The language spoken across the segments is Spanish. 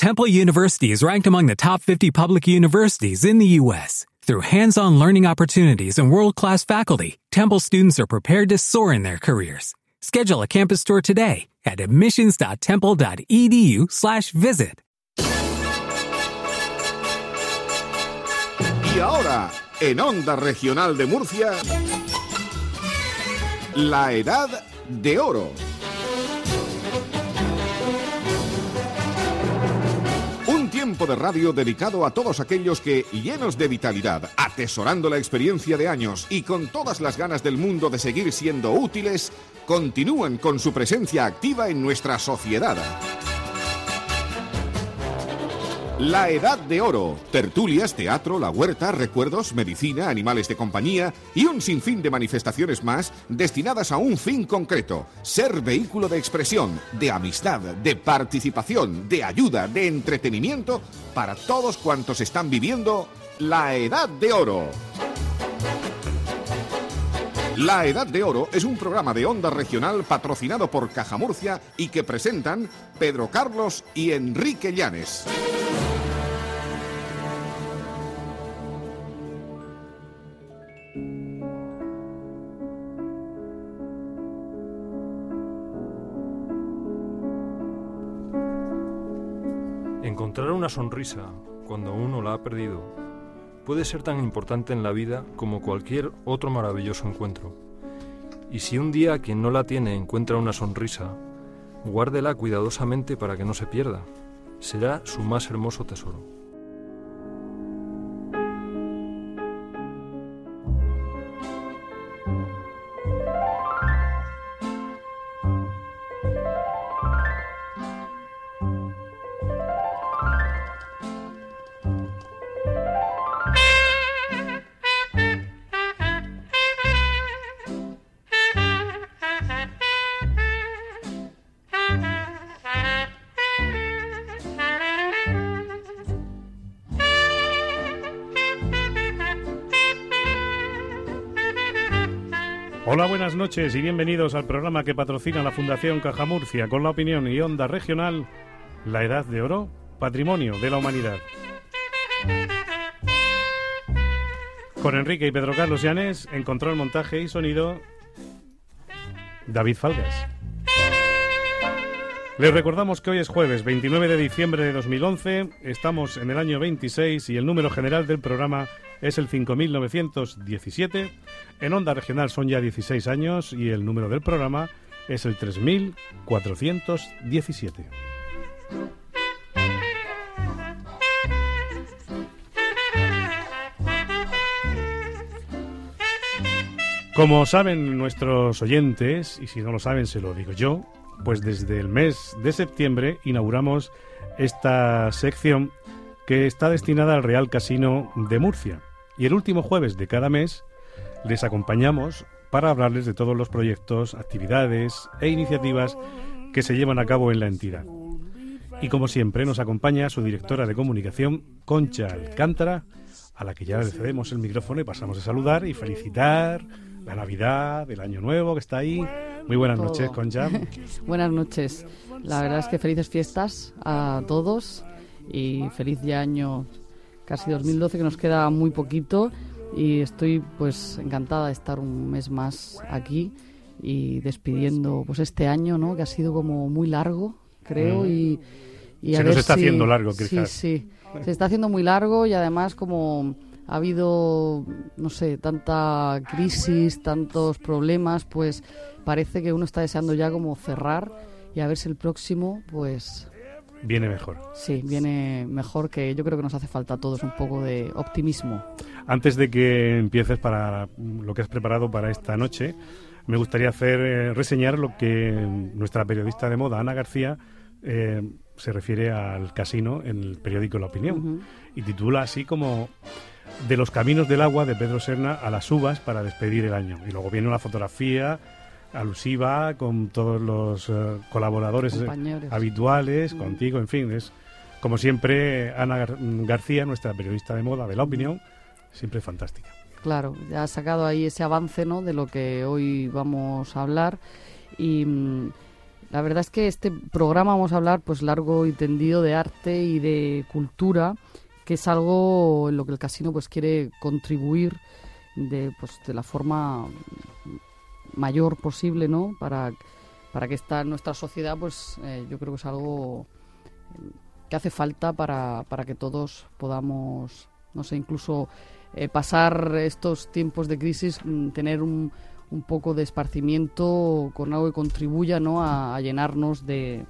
Temple University is ranked among the top 50 public universities in the U.S. Through hands-on learning opportunities and world-class faculty, Temple students are prepared to soar in their careers. Schedule a campus tour today at admissions.temple.edu/visit. Y ahora, en Onda Regional de Murcia, la Edad de Oro. De radio dedicado a todos aquellos que, llenos de vitalidad, atesorando la experiencia de años y con todas las ganas del mundo de seguir siendo útiles, continúan con su presencia activa en nuestra sociedad. La Edad de Oro. Tertulias, teatro, la huerta, recuerdos, medicina, animales de compañía y un sinfín de manifestaciones más destinadas a un fin concreto. Ser vehículo de expresión, de amistad, de participación, de ayuda, de entretenimiento para todos cuantos están viviendo la Edad de Oro. La Edad de Oro es un programa de onda regional patrocinado por Caja Murcia y que presentan Pedro Carlos y Enrique Llanes. Encontrar una sonrisa cuando uno la ha perdido puede ser tan importante en la vida como cualquier otro maravilloso encuentro. Y si un día quien no la tiene encuentra una sonrisa, guárdela cuidadosamente para que no se pierda. Será su más hermoso tesoro. Noches y bienvenidos al programa que patrocina la Fundación Caja Murcia con la opinión y onda regional La Edad de Oro, Patrimonio de la Humanidad. Con Enrique y Pedro Carlos Llanes, en control, montaje y sonido, David Falgas. Les recordamos que hoy es jueves 29 de diciembre de 2011, estamos en el año 26 y el número general del programa es el 5917. En onda regional son ya 16 años y el número del programa es el 3417. Como saben nuestros oyentes, y si no lo saben se lo digo yo, pues desde el mes de septiembre inauguramos esta sección que está destinada al Real Casino de Murcia. Y el último jueves de cada mes les acompañamos para hablarles de todos los proyectos, actividades e iniciativas que se llevan a cabo en la entidad. Y como siempre nos acompaña su directora de comunicación, Concha Alcántara, a la que ya le cedemos el micrófono y pasamos a saludar y felicitar la Navidad, el Año Nuevo que está ahí. Muy buenas Todo. noches, Concha. Buenas noches. La verdad es que felices fiestas a todos y feliz ya año casi 2012 que nos queda muy poquito y estoy pues encantada de estar un mes más aquí y despidiendo pues este año, ¿no? Que ha sido como muy largo, creo Mm. y, y a Se nos ver está si- haciendo largo, Sí, quizás. sí. Se está haciendo muy largo y además como ha habido, no sé, tanta crisis, tantos problemas, pues parece que uno está deseando ya como cerrar y a ver si el próximo, pues Viene mejor. sí, viene mejor, que yo creo que nos hace falta a todos un poco de optimismo. Antes de que empieces para lo que has preparado para esta noche, me gustaría hacer eh, reseñar lo que nuestra periodista de moda, Ana García, eh, se refiere al casino en el periódico La Opinión. Y titula así como De los caminos del agua de Pedro Serna a las uvas para despedir el año. Y luego viene una fotografía alusiva con todos los eh, colaboradores eh, Compañeros. habituales, Mm. contigo, en fin, es como siempre Ana Gar- García, nuestra periodista de moda de La Opinión, siempre fantástica. Claro, ya ha sacado ahí ese avance ¿no? de lo que hoy vamos a hablar y mm, la verdad es que este programa vamos a hablar pues largo y tendido de arte y de cultura, que es algo en lo que el casino pues quiere contribuir de, pues, de la forma mayor posible, ¿no? Para, para que esta nuestra sociedad, pues eh, yo creo que es algo que hace falta para, para que todos podamos, no sé, incluso eh, pasar estos tiempos de crisis, mm, tener un, un poco de esparcimiento con algo que contribuya ¿no? a, llenarnos de,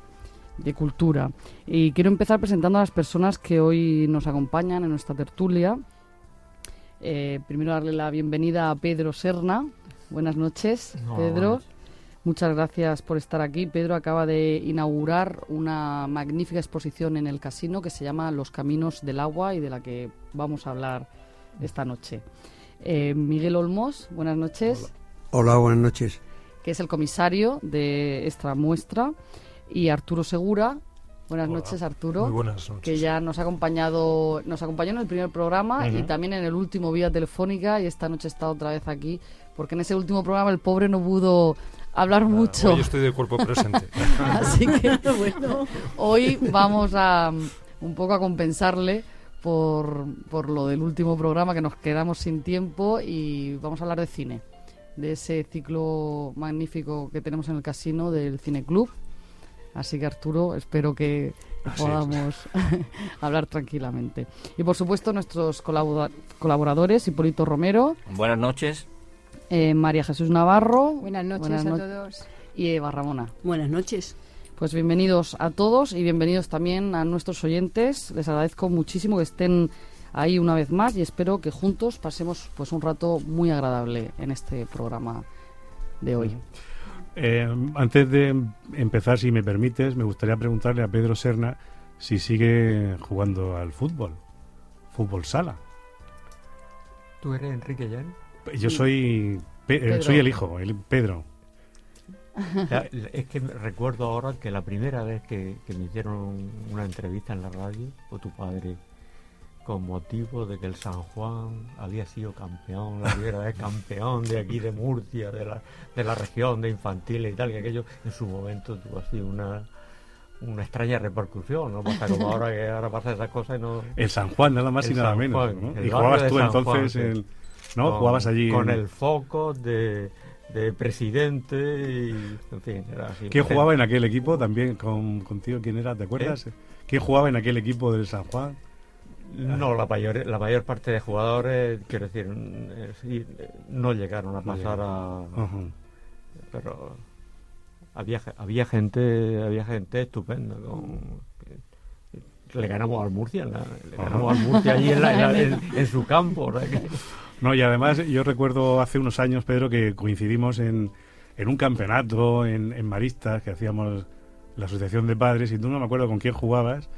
de, cultura. Y quiero empezar presentando a las personas que hoy nos acompañan en nuestra tertulia. Eh, primero darle la bienvenida a Pedro Serna. Buenas noches, Pedro. Muchas gracias por estar aquí. Pedro acaba de inaugurar una magnífica exposición en el casino que se llama Los Caminos del Agua y de la que vamos a hablar esta noche. Eh, Miguel Olmos, buenas noches. Hola. buenas noches. Que es el comisario de esta muestra. Y Arturo Segura. Buenas noches, Arturo. Muy buenas noches. Que ya nos ha acompañado, nos acompañó en el primer programa y también en el último vía telefónica y esta noche está otra vez aquí porque en ese último programa el pobre no pudo hablar mucho. Hoy estoy de cuerpo presente. Así que bueno, hoy vamos a un poco a compensarle por, por lo del último programa que nos quedamos sin tiempo y vamos a hablar de cine, de ese ciclo magnífico que tenemos en el casino del Cine Club. Así que Arturo, espero que podamos hablar tranquilamente. Y por supuesto nuestros colaboradores, Hipólito Romero. Buenas noches. Eh, María Jesús Navarro. Buenas noches a todos. Y Eva Ramona. Buenas noches. Pues bienvenidos a todos y bienvenidos también a nuestros oyentes. Les agradezco muchísimo que estén ahí una vez más y espero que juntos pasemos pues un rato muy agradable en este programa de hoy. Eh, antes de empezar, si me permites, me gustaría preguntarle a Pedro Serna si sigue jugando al fútbol, fútbol sala. ¿Tú eres Enrique Jan? Yo soy, soy el hijo, el Pedro. es que recuerdo ahora que la primera vez que, me hicieron una entrevista en la radio fue tu padre con motivo de que el San Juan había sido campeón, la primera vez campeón de aquí de Murcia, de la, de la región de infantiles y tal, que aquello en su momento tuvo así una, una extraña repercusión, no pasa como ahora que ahora pasa esas cosas y no... El San Juan, nada más y nada menos, Y jugabas tú entonces, ¿no? jugabas allí... Con el foco de de presidente y en fin, era así. ¿Quién jugaba en aquel equipo también con, contigo? ¿Quién era? ¿Te acuerdas? ¿Eh? ¿Quién jugaba en aquel equipo del San Juan? No, la mayor, la mayor parte de jugadores, quiero decir, eh, no llegaron a pasar a... Pero había, había gente había gente estupenda le ganamos al Murcia le ganamos al Murcia allí en, en, su campo no, y además yo recuerdo hace unos años, Pedro, que coincidimos en, en un campeonato en, en Maristas que hacíamos la asociación de padres y tú no me acuerdo con quién jugabas.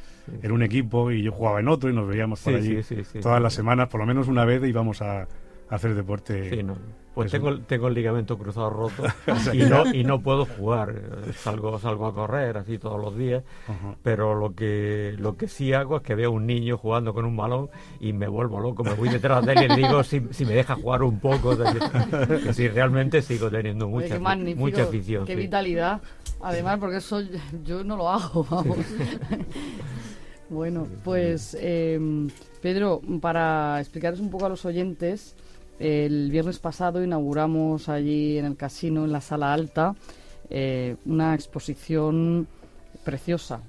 Era un equipo y yo jugaba en otro y nos veíamos por allí todas las semanas, por lo menos una vez íbamos a, hacer deporte. Pues tengo, tengo el ligamento cruzado roto y, no, y no puedo jugar. Salgo, salgo a correr así todos los días, pero lo que, lo que sí hago es que veo a un niño jugando con un balón y me vuelvo loco. Me voy detrás de él y le digo si, si me deja jugar un poco. si realmente sigo teniendo mucha, mucha afición. Qué vitalidad. Además, porque eso yo no lo hago, vamos. bueno, pues eh, Pedro, para explicaros un poco a los oyentes, el viernes pasado inauguramos allí en el casino, en la sala alta, eh, una exposición preciosa.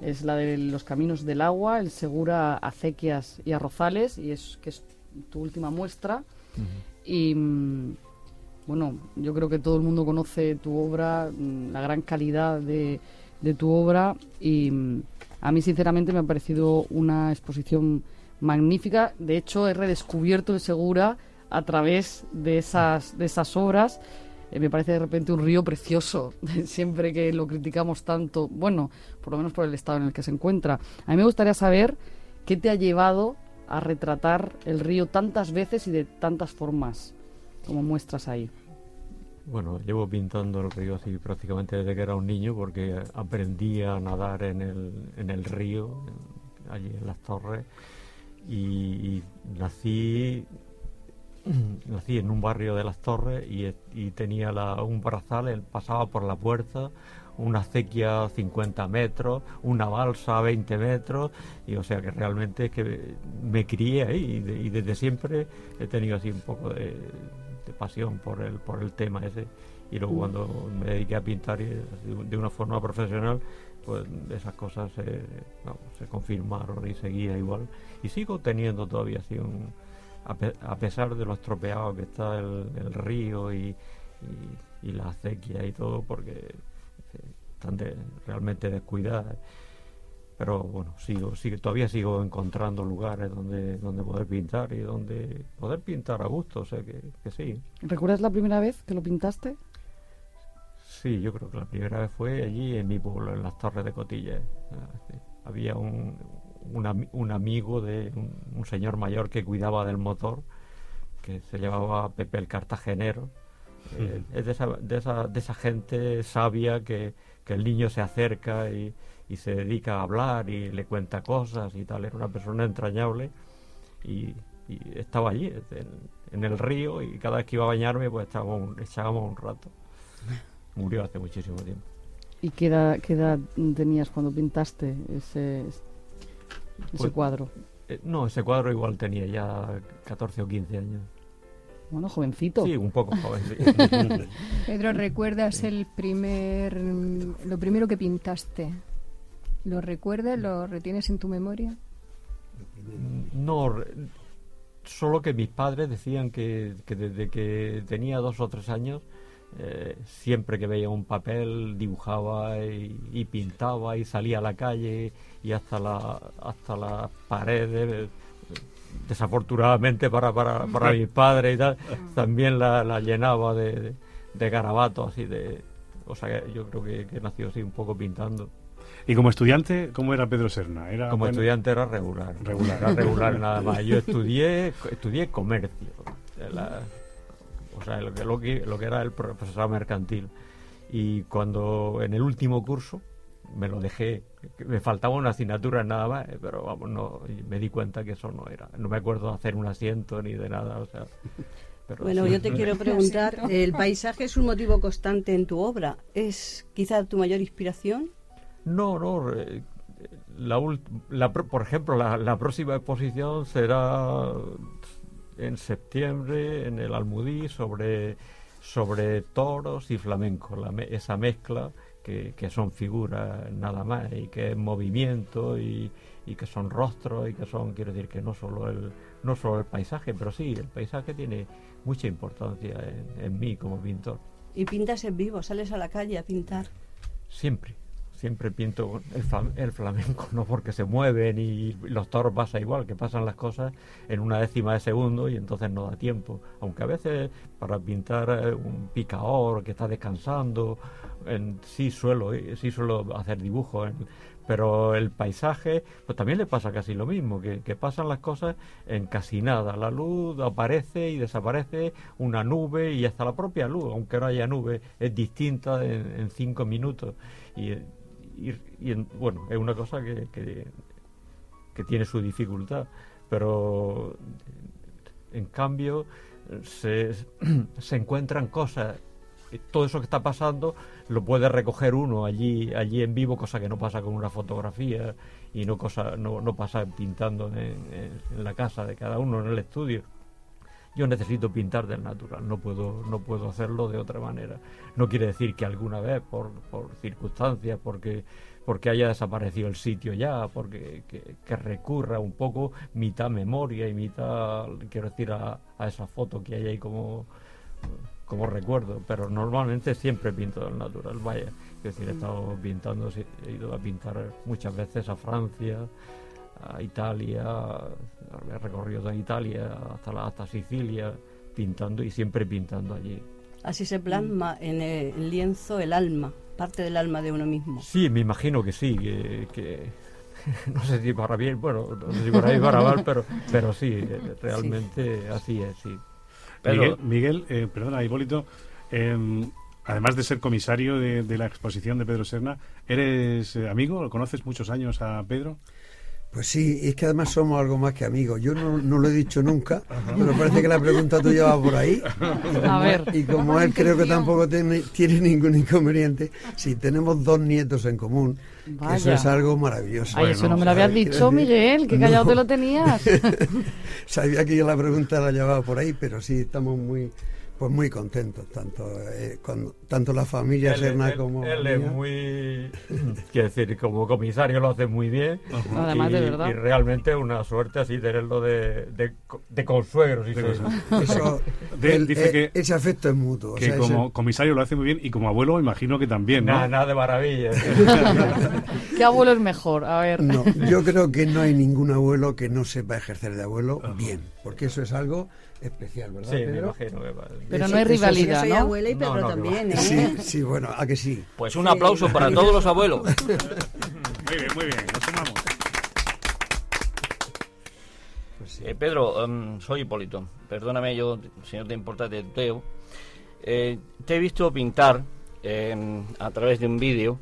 Es la de los caminos del agua, el Segura Acequias y Arrozales, y es que es tu última muestra. Y mm, bueno, yo creo que todo el mundo conoce tu obra, mm, la gran calidad de, de tu obra, y mm, a mí sinceramente me ha parecido una exposición magnífica. De hecho, he redescubierto el Segura a través de esas, de esas obras. Eh, me parece de repente un río precioso, siempre que lo criticamos tanto, bueno, por lo menos por el estado en el que se encuentra. A mí me gustaría saber qué te ha llevado a retratar el río tantas veces y de tantas formas, como muestras ahí. Bueno, llevo pintando el río así prácticamente desde que era un niño porque aprendí a nadar en el, en el río, allí en las torres, y nací nací en un barrio de las Torres y, tenía un brazal, él pasaba por la puerta una acequia 50 metros, una balsa 20 metros, y o sea que realmente es que me crié ahí y, desde siempre he tenido así un poco de, pasión por el, por el tema ese. Y luego cuando me dediqué a pintar de una forma profesional, pues esas cosas se, se confirmaron y seguía igual. Y sigo teniendo todavía así un... A, pesar de lo estropeado que está el, río y, y, la acequia y todo, porque están realmente descuidadas. Pero bueno, sigo, sigo, todavía sigo encontrando lugares donde, donde poder pintar y donde poder pintar a gusto, o sea que, que sí. ¿Recuerdas la primera vez que lo pintaste? Sí, yo creo que la primera vez fue allí en mi pueblo, en las Torres de Cotillas. Ah, Había un, un, amigo de un, señor mayor que cuidaba del motor, que se llamaba Pepe el Cartagenero. Eh, es de esa, de, esa, de esa gente sabia que, que el niño se acerca y, se dedica a hablar y le cuenta cosas y tal. Era una persona entrañable y, estaba allí, en, el río, y cada vez que iba a bañarme, pues estábamos, echábamos un rato. Murió hace muchísimo tiempo. ¿Y qué edad, qué edad tenías cuando pintaste ese, ese pues, cuadro? Eh, no, ese cuadro igual tenía ya 14 o 15 años. Bueno, jovencito. Sí, un poco joven. Pedro, ¿recuerdas el primer, lo primero que pintaste? ¿Lo recuerdas? ¿Lo retienes en tu memoria? No, solo que mis padres decían que, desde que tenía dos o tres años, eh, siempre que veía un papel dibujaba y, pintaba y salía a la calle y hasta la hasta las paredes desafortunadamente para, para, para mis padres y tal, también la, llenaba de, de, garabatos así de... O sea, yo creo que, que nació así un poco pintando. ¿Y como estudiante, cómo era Pedro Serna? ¿Era como estudiante era regular. Regular. Era regular nada más. Yo estudié, estudié comercio. O sea, lo que, lo, que, lo que era el profesor mercantil. Y cuando en el último curso, me lo dejé, me faltaba una asignatura nada más, eh, pero vamos, no, me di cuenta que eso no era. No me acuerdo de hacer un asiento ni de nada, o sea. bueno, yo te quiero preguntar, ¿el paisaje es un motivo constante en tu obra? ¿Es quizá tu mayor inspiración? No, no. Eh, la, la, por ejemplo, la, la, próxima exposición será en septiembre en el Almudí sobre, sobre toros y flamenco, la, esa mezcla que, son figuras nada más y que es movimiento y, que son rostros y que son, quiero decir, que no solo el, no solo el paisaje, pero sí, el paisaje tiene mucha importancia en, mí como pintor. ¿Y pintas en vivo? ¿Sales a la calle a pintar? Siempre, siempre pinto el, flamenco, no porque se mueven y los toros pasa igual, que pasan las cosas en una décima de segundo y entonces no da tiempo. Aunque a veces para pintar eh, un picador que está descansando sí suelo, eh, sí suelo hacer dibujos, pero el paisaje, pues también le pasa casi lo mismo, que, pasan las cosas en casi nada. La luz aparece y desaparece, una nube y hasta la propia luz, aunque no haya nube, es distinta en, cinco minutos. Y, bueno, es una cosa que, que tiene su dificultad, pero en cambio se, se encuentran cosas todo eso que está pasando lo puede recoger uno allí allí en vivo cosa que no pasa con una fotografía y no cosa no, no pasa pintando en, la casa de cada uno en el estudio yo necesito pintar del natural no puedo no puedo hacerlo de otra manera no quiere decir que alguna vez por, por circunstancias porque porque haya desaparecido el sitio ya porque que, recurra un poco mitad memoria y mitad quiero decir a, a esa foto que hay ahí como como recuerdo, pero normalmente siempre pinto del natural, vaya. Es decir, he estado pintando, he ido a pintar muchas veces a Francia, a Italia, he recorrido toda Italia hasta, la, hasta Sicilia, pintando y siempre pintando allí. Así se plasma en el lienzo el alma, parte del alma de uno mismo. Sí, me imagino que sí, que, no sé si para bien, bueno, no sé si para bien para mal, pero, pero sí, realmente así es, sí. Miguel, eh, perdona, Hipólito, em, además de ser comisario de, la exposición de Pedro Serna, ¿eres eh, amigo? ¿Conoces muchos años a Pedro? Pues sí, es que además somos algo más que amigos. Yo no, no lo he dicho nunca, pero parece que la pregunta tuya va por ahí. Y como, A ver. y como él creo que tampoco tiene, tiene ningún inconveniente, si tenemos dos nietos en común, que eso es algo maravilloso. Ay, eso no me lo habías dicho, decir, Miguel, que callado no. te lo tenías. Sabía que yo la pregunta la llevaba por ahí, pero sí estamos muy pues muy contentos, tanto eh, cuando- tanto la familia Él, Serna él- como él es muy. Quiero decir, como comisario lo hace muy bien. Además, y, de verdad. y realmente es una suerte así tenerlo de, de, de consuegro. si se- consuegro. Eso, De- el- dice eh, que- ese afecto es mutuo. o Que sea, ese- como comisario lo hace muy bien y como abuelo me imagino que también, ¿no? Nada, nada de maravilla. ¿Qué abuelo es mejor? A ver. No, yo creo que no hay ningún abuelo que no sepa ejercer de abuelo bien, porque eso es algo especial, ¿verdad? Sí, me Pedro? imagino que va. Pero no hay sí, Yo rivalidad, soy ¿no? abuela y Pedro no, también. ¿eh? Sí, sí, bueno, a que sí. Pues un aplauso para todos los abuelos. Muy bien, muy bien, nos sumamos. Eh, Pedro, em, soy Hipólito. Perdóname, yo, si no te importa, te tuteo. Eh, te he visto pintar em, a través de un vídeo,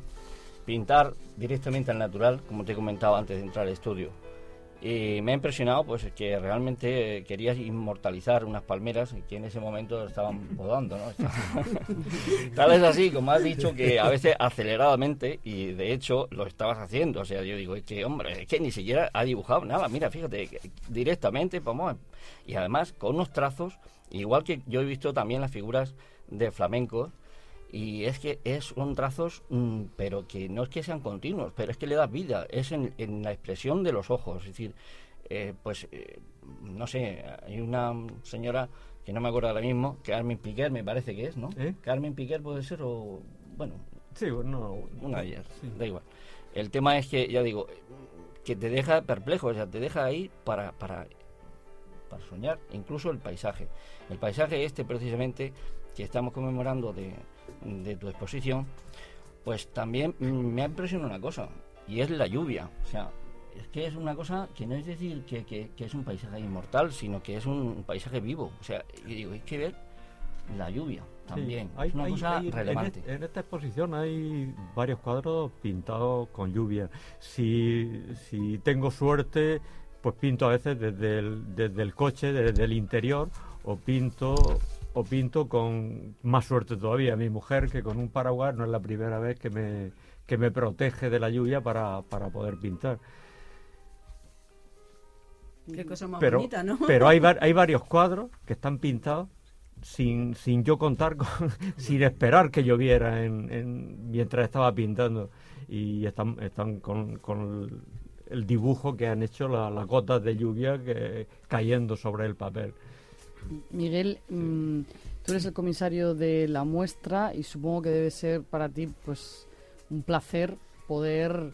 pintar directamente al natural, como te he comentado antes de entrar al estudio. Y me ha impresionado pues que realmente querías inmortalizar unas palmeras que en ese momento estaban podando, ¿no? Tal es así, como has dicho, que a veces aceleradamente, y de hecho lo estabas haciendo. O sea, yo digo, es que, hombre, es que ni siquiera ha dibujado nada. Mira, fíjate, directamente, vamos. a- Y además con unos trazos, igual que yo he visto también las figuras de flamenco, y es que es, son trazos, mm, pero que no es que sean continuos, pero es que le das vida, es en, en la expresión de los ojos. Es decir, eh, pues, eh, no sé, hay una señora que no me acuerdo ahora mismo, Carmen Piquer me parece que es, ¿no? ¿Eh? Carmen Piquer puede ser o, bueno, Sí, bueno, una de ellas, sí. da igual. El tema es que, ya digo, que te deja perplejo, o sea, te deja ahí para, para, para soñar, incluso el paisaje. El paisaje este precisamente que estamos conmemorando de, de tu exposición, pues también mm, me ha impresionado una cosa, y es la lluvia. O sea, es que es una cosa que no es decir que, que- que es un paisaje inmortal, sino que es un paisaje vivo. O sea, y digo, hay que ver la lluvia también. Sí, hay- es una hay- cosa hay- en relevante. este- En, esta exposición hay varios cuadros pintados con lluvia. Si, si tengo suerte, pues pinto a veces desde el, desde el coche, desde el interior, o pinto o pinto con más suerte todavía. Mi mujer, que con un paraguas no es la primera vez que me, que me protege de la lluvia para, para poder pintar. Qué cosa más Pero, bonita, ¿no? pero hay, hay varios cuadros que están pintados sin, sin yo contar con, sin esperar que lloviera en, en- mientras estaba pintando y están, están con, con el, el dibujo que han hecho la- las gotas de lluvia que, cayendo sobre el papel. Miguel, mm, tú eres el comisario de la muestra y supongo que debe ser para ti pues un placer poder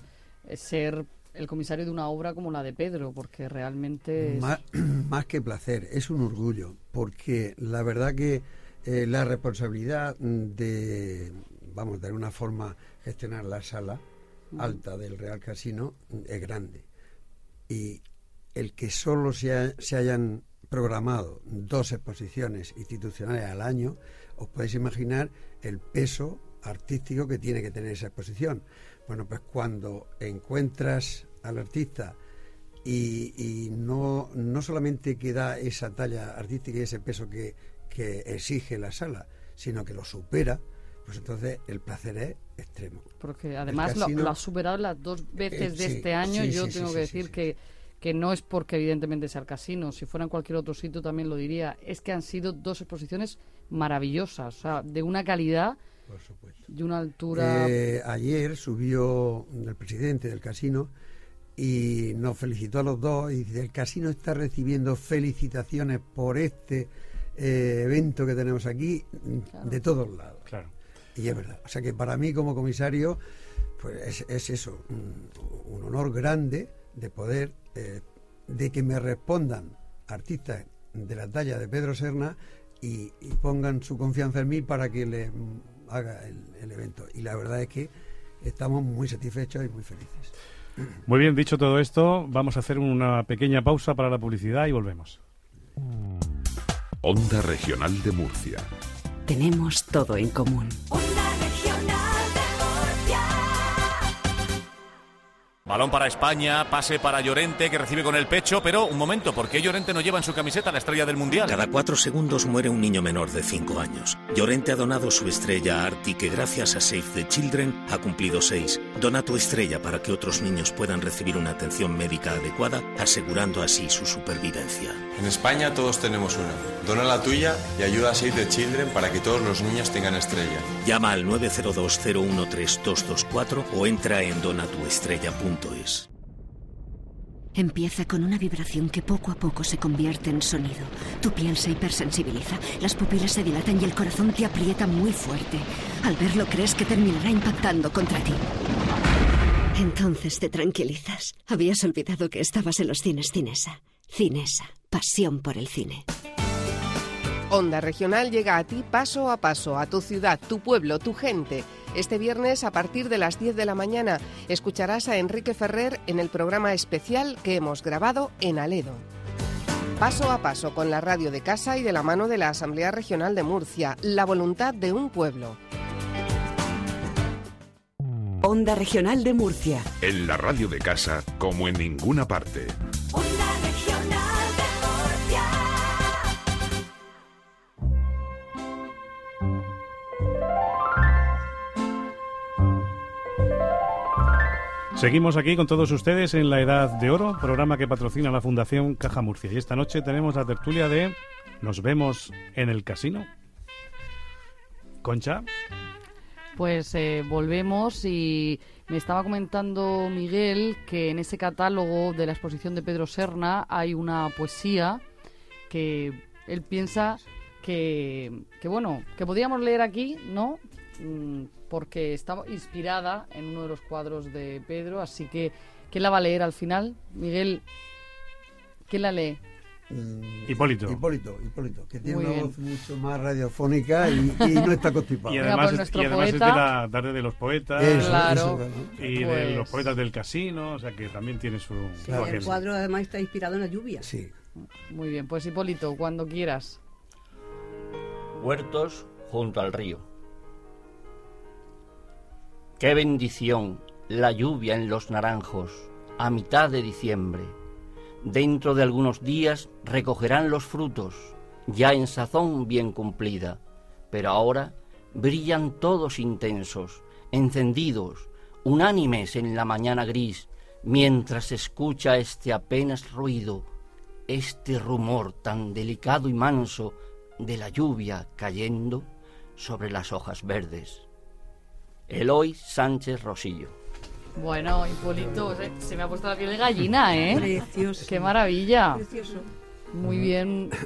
eh, ser el comisario de una obra como la de Pedro, porque realmente es... Más, más que placer, es un orgullo, porque la verdad que eh, la responsabilidad de, vamos, de alguna forma gestionar la sala alta del Real Casino es grande. Y el que solo se, ha- se hayan programado dos exposiciones institucionales al año, os podéis imaginar el peso artístico que tiene que tener esa exposición. Bueno, pues cuando encuentras al artista y, y no, no solamente que da esa talla artística y ese peso que, que exige la sala, sino que lo supera, pues entonces el placer es extremo. Porque además lo, casino- lo has superado las dos veces Eh, de sí, este año. sí, Yo sí, tengo que decir que, que no es porque evidentemente sea el casino. Si fuera en cualquier otro sitio también lo diría. Es que han sido dos exposiciones maravillosas, o sea, de una calidad, Por supuesto. de una altura... Eh, ayer subió el presidente del casino y nos felicitó a los dos y dice, el casino está recibiendo felicitaciones por este eh, evento que tenemos aquí de todos lados. Claro. Y es verdad. O sea que para mí como comisario, pues es, es eso, un, un honor grande de poder, eh, de que me respondan artistas de la talla de Pedro Serna y, y pongan su confianza en mí para que le mm, haga el, el evento. Y la verdad es que estamos muy satisfechos y muy felices. Muy bien, dicho todo esto, vamos a hacer una pequeña pausa para la publicidad y volvemos. Onda Regional de Murcia. Tenemos todo en común. Balón para España, pase para Llorente que recibe con el pecho, pero un momento, ¿por qué Llorente no lleva en su camiseta la estrella del Mundial? Cada cuatro segundos muere un niño menor de 5 años. Llorente ha donado su estrella a Arti que gracias a Save the Children ha cumplido 6. Dona tu estrella para que otros niños puedan recibir una atención médica adecuada, asegurando así su supervivencia. En España todos tenemos una. Dona la tuya y ayuda a Save the Children para que todos los niños tengan estrella. Llama al 902-013-224 o entra en Empieza con una vibración que poco a poco se convierte en sonido. Tu piel se hipersensibiliza, las pupilas se dilatan y el corazón te aprieta muy fuerte. Al verlo crees que terminará impactando contra ti. Entonces te tranquilizas. Habías olvidado que estabas en los cines Cinesa. Cinesa, pasión por el cine. Onda Regional llega a ti paso a paso, a tu ciudad, tu pueblo, tu gente. Este viernes, a partir de las 10 de la mañana, escucharás a Enrique Ferrer en el programa especial que hemos grabado en Aledo. Paso a paso con la radio de casa y de la mano de la Asamblea Regional de Murcia, la voluntad de un pueblo. Onda Regional de Murcia. En la radio de casa como en ninguna parte. Seguimos aquí con todos ustedes en La Edad de Oro, programa que patrocina la Fundación Caja Murcia. Y esta noche tenemos la tertulia de Nos vemos en el casino. Concha. Pues eh, volvemos y me estaba comentando Miguel que en ese catálogo de la exposición de Pedro Serna hay una poesía que él piensa que, que bueno, que podríamos leer aquí, ¿no? Mm, porque está inspirada en uno de los cuadros de Pedro, así que ¿quién la va a leer al final? Miguel, ¿quién la lee? Mm, Hipólito. Hipólito, Hipólito, que tiene Muy una bien. voz mucho más radiofónica y, y no está constipado. Y además, pues es, nuestro y además es de la tarde de los poetas Eso, Claro. eso, ¿no? y de Pues- los poetas del casino, o sea que también tiene su, su el cuadro además está inspirado en la lluvia. Sí. Muy bien, pues Hipólito, cuando quieras. Huertos junto al río. Qué bendición la lluvia en los naranjos a mitad de diciembre. Dentro de algunos días recogerán los frutos, ya en sazón bien cumplida, pero ahora brillan todos intensos, encendidos, unánimes en la mañana gris, mientras escucha este apenas ruido, este rumor tan delicado y manso de la lluvia cayendo sobre las hojas verdes. Eloy Sánchez Rosillo. Bueno, Hipólito, se, se me ha puesto la piel de gallina, ¿eh? Precioso. ¡Qué maravilla! Precioso. Muy bien.